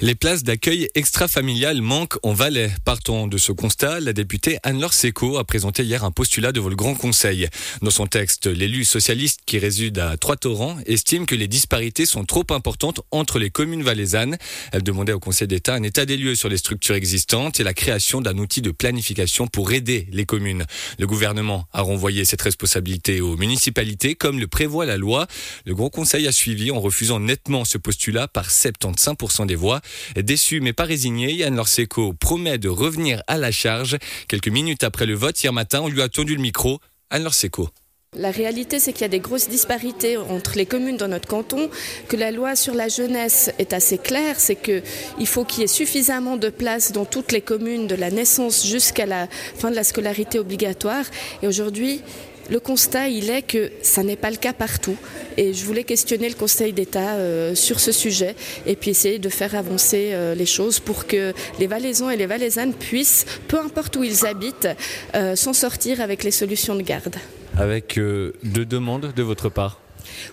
Les places d'accueil extra-familiales manquent en Valais. Partons de ce constat, la députée Anne-Laure Seco a présenté hier un postulat devant le Grand Conseil. Dans son texte, l'élu socialiste qui réside à Trois-Torrents estime que les disparités sont trop importantes entre les communes valaisannes. Elle demandait au Conseil d'État un état des lieux sur les structures existantes et la création d'un outil de planification pour aider les communes. Le gouvernement a renvoyé cette responsabilité aux municipalités comme le prévoit la loi. Le Grand Conseil a suivi en refusant nettement ce postulat par 75% des voix. Déçu mais pas résigné, Yann Lorseco promet de revenir à la charge. Quelques minutes après le vote, hier matin, on lui a tendu le micro. Anne Lorseco. La réalité, c'est qu'il y a des grosses disparités entre les communes dans notre canton, que la loi sur la jeunesse est assez claire, c'est qu'il faut qu'il y ait suffisamment de places dans toutes les communes de la naissance jusqu'à la fin de la scolarité obligatoire. Et aujourd'hui, le constat, il est que ça n'est pas le cas partout. Et je voulais questionner le Conseil d'État euh, sur ce sujet et puis essayer de faire avancer euh, les choses pour que les Valaisans et les Valaisannes puissent, peu importe où ils habitent, euh, s'en sortir avec les solutions de garde. Avec deux demandes de votre part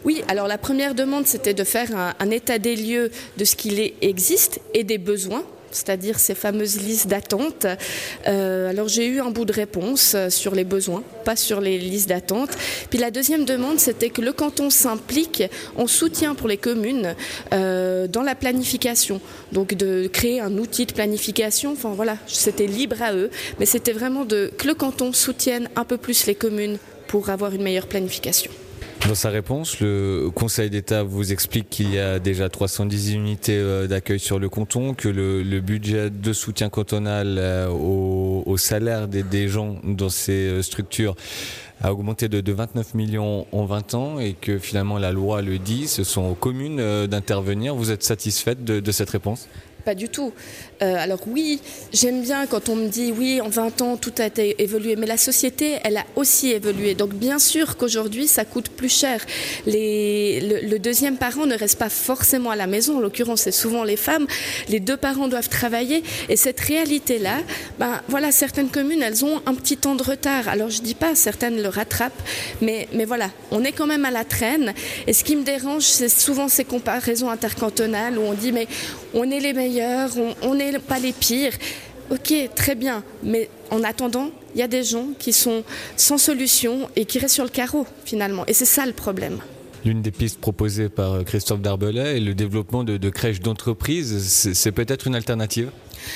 oui, alors la première demande, c'était de faire un, un, état des lieux de ce qu'il existe et des besoins c'est-à-dire ces fameuses listes d'attente. Euh, alors j'ai eu un bout de réponse euh, sur les besoins, pas sur les listes d'attente. Puis la deuxième demande, c'était que le canton s'implique en soutien pour les communes euh, dans la planification. Donc de créer un outil de planification. Enfin voilà, c'était libre à eux, mais c'était vraiment de, que le canton soutienne un peu plus les communes pour avoir une meilleure planification. Dans sa réponse, le Conseil d'État vous explique qu'il y a déjà 310 unités euh, d'accueil sur le canton, que le, budget de soutien cantonal euh, au, salaire des, gens dans ces euh, structures a augmenté de, 29 millions en 20 ans et que finalement la loi le dit, ce sont aux communes d'intervenir. Vous êtes satisfaite de cette réponse? Pas du tout. Euh, alors oui, j'aime bien quand on me dit oui, en 20 ans, tout a été évolué, mais la société, elle a aussi évolué. Donc bien sûr qu'aujourd'hui, ça coûte plus cher. Les, le, deuxième parent ne reste pas forcément à la maison, en l'occurrence, c'est souvent les femmes. Les deux parents doivent travailler. Et cette réalité-là, ben, voilà, certaines communes, elles ont un petit temps de retard. Alors je dis pas, certaines le rattrapent, mais, mais voilà, on est quand même à la traîne. Et ce qui me dérange, c'est souvent ces comparaisons intercantonales où on dit, mais on est les meilleurs on n'est pas les pires. Ok, très bien, mais en attendant, il y a des gens qui sont sans solution et qui restent sur le carreau finalement. Et c'est ça le problème. L'une des pistes proposées par Christophe Darbelay est le développement de, de crèches d'entreprise. C'est peut-être une alternative?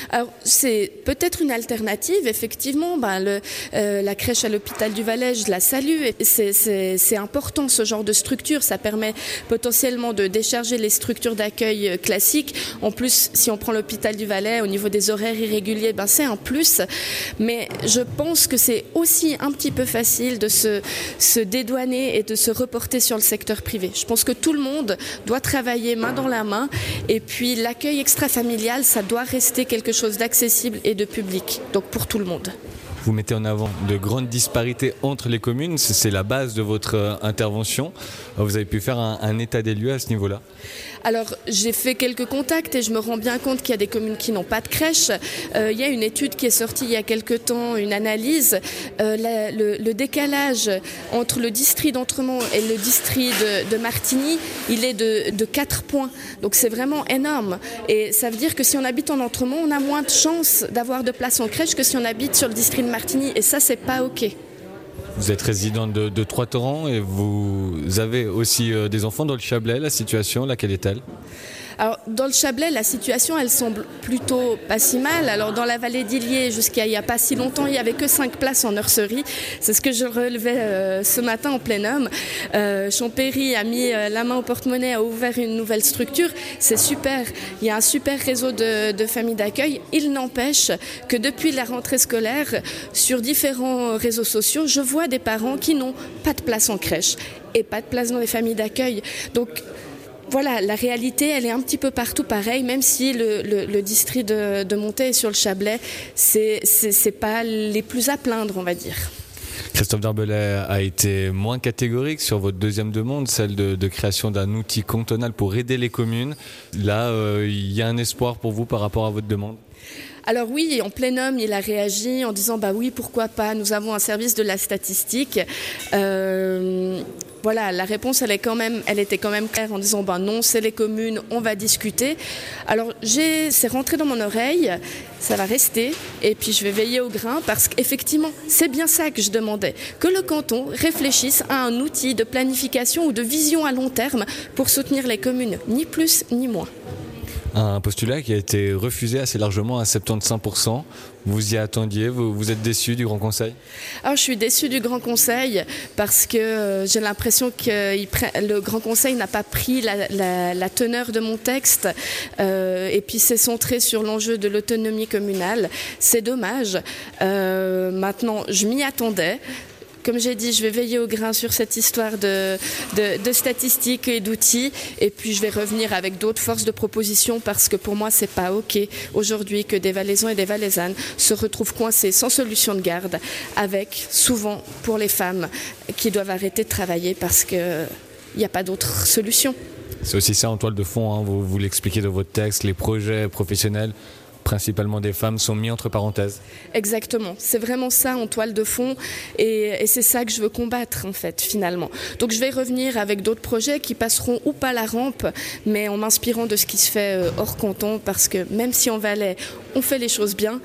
Alors, c'est peut-être une alternative. Effectivement, ben, euh, la crèche à l'hôpital du Valais, je la salue. C'est important ce genre de structure. Ça permet potentiellement de décharger les structures d'accueil euh, classiques. En plus, si on prend l'hôpital du Valais, au niveau des horaires irréguliers, ben, c'est un plus. Mais je pense que c'est aussi un petit peu facile de se, se dédouaner et de se reporter sur le secteur privé. Je pense que tout le monde doit travailler main dans la main. Et puis, l'accueil extra-familial, ça doit rester quelque quelque chose d'accessible et de public, donc pour tout le monde. Vous mettez en avant de grandes disparités entre les communes, c'est la base de votre euh, intervention. Vous avez pu faire un, état des lieux à ce niveau-là Alors j'ai fait quelques contacts et je me rends bien compte qu'il y a des communes qui n'ont pas de crèche. Euh, il y a une étude qui est sortie il y a quelque temps, une analyse. Euh, le, décalage entre le district d'Entremont et le district de, Martigny, il est de, de 4 points. Donc c'est vraiment énorme. Et ça veut dire que si on habite en Entremont, on a moins de chances d'avoir de place en crèche que si on habite sur le district de Martigny. Et ça, c'est pas OK. Vous êtes résident de, de Trois-Torrents et vous avez aussi euh, des enfants dans le Chablais. La situation, laquelle est-elle? Alors, dans le Chablais, la situation, elle semble plutôt pas si mal. Alors, dans la vallée d'Illier, jusqu'à il n'y a pas si longtemps, il n'y avait que 5 places en nurserie. C'est ce que je relevais euh, ce matin en plein homme. Euh, Champéry a mis euh, la main au porte-monnaie, a ouvert une nouvelle structure. C'est super. Il y a un super réseau de, de familles d'accueil. Il n'empêche que depuis la rentrée scolaire, sur différents réseaux sociaux, je vois des parents qui n'ont pas de place en crèche et pas de place dans les familles d'accueil. Donc, voilà, la réalité, elle est un petit peu partout pareil, même si le, district de, de et sur le Chablais, c'est n'est pas les plus à plaindre, on va dire. Christophe Darbelay a été moins catégorique sur votre deuxième demande, celle de, création d'un outil cantonal pour aider les communes. Là, euh, il y a un espoir pour vous par rapport à votre demande? Alors oui, en plein homme, il a réagi en disant bah oui, pourquoi pas. Nous avons un service de la statistique. Euh, voilà, la réponse, elle, est quand même, était quand même claire en disant ben non, c'est les communes, on va discuter. Alors, c'est rentré dans mon oreille, ça va rester, et puis je vais veiller au grain parce qu'effectivement, c'est bien ça que je demandais, que le canton réfléchisse à un outil de planification ou de vision à long terme pour soutenir les communes, ni plus ni moins. Un postulat qui a été refusé assez largement à 75%. Vous y attendiez vous, êtes déçu du Grand Conseil? Alors, Je suis déçu du Grand Conseil parce que euh, j'ai l'impression que le Grand Conseil n'a pas pris la, teneur de mon texte euh, et puis s'est centré sur l'enjeu de l'autonomie communale. C'est dommage. Euh, maintenant, je m'y attendais. Comme j'ai dit, je vais veiller au grain sur cette histoire de, statistiques et d'outils. Et puis, je vais revenir avec d'autres forces de proposition parce que pour moi, c'est pas OK aujourd'hui que des Valaisans et des Valaisannes se retrouvent coincés sans solution de garde avec, souvent, pour les femmes qui doivent arrêter de travailler parce qu'il n'y a pas d'autre solution. C'est aussi ça en toile de fond, hein. vous, vous l'expliquez dans votre texte, les projets professionnels principalement des femmes, sont mis entre parenthèses. Exactement, c'est vraiment ça en toile de fond et, c'est ça que je veux combattre en fait finalement. Donc je vais revenir avec d'autres projets qui passeront ou pas la rampe, mais en m'inspirant de ce qui se fait euh, hors canton parce que même si en Valais on fait les choses bien,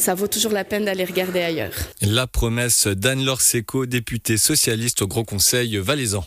ça vaut toujours la peine d'aller regarder ailleurs. La promesse d'Anne-Laure Seco, députée socialiste au Gros Conseil valaisan.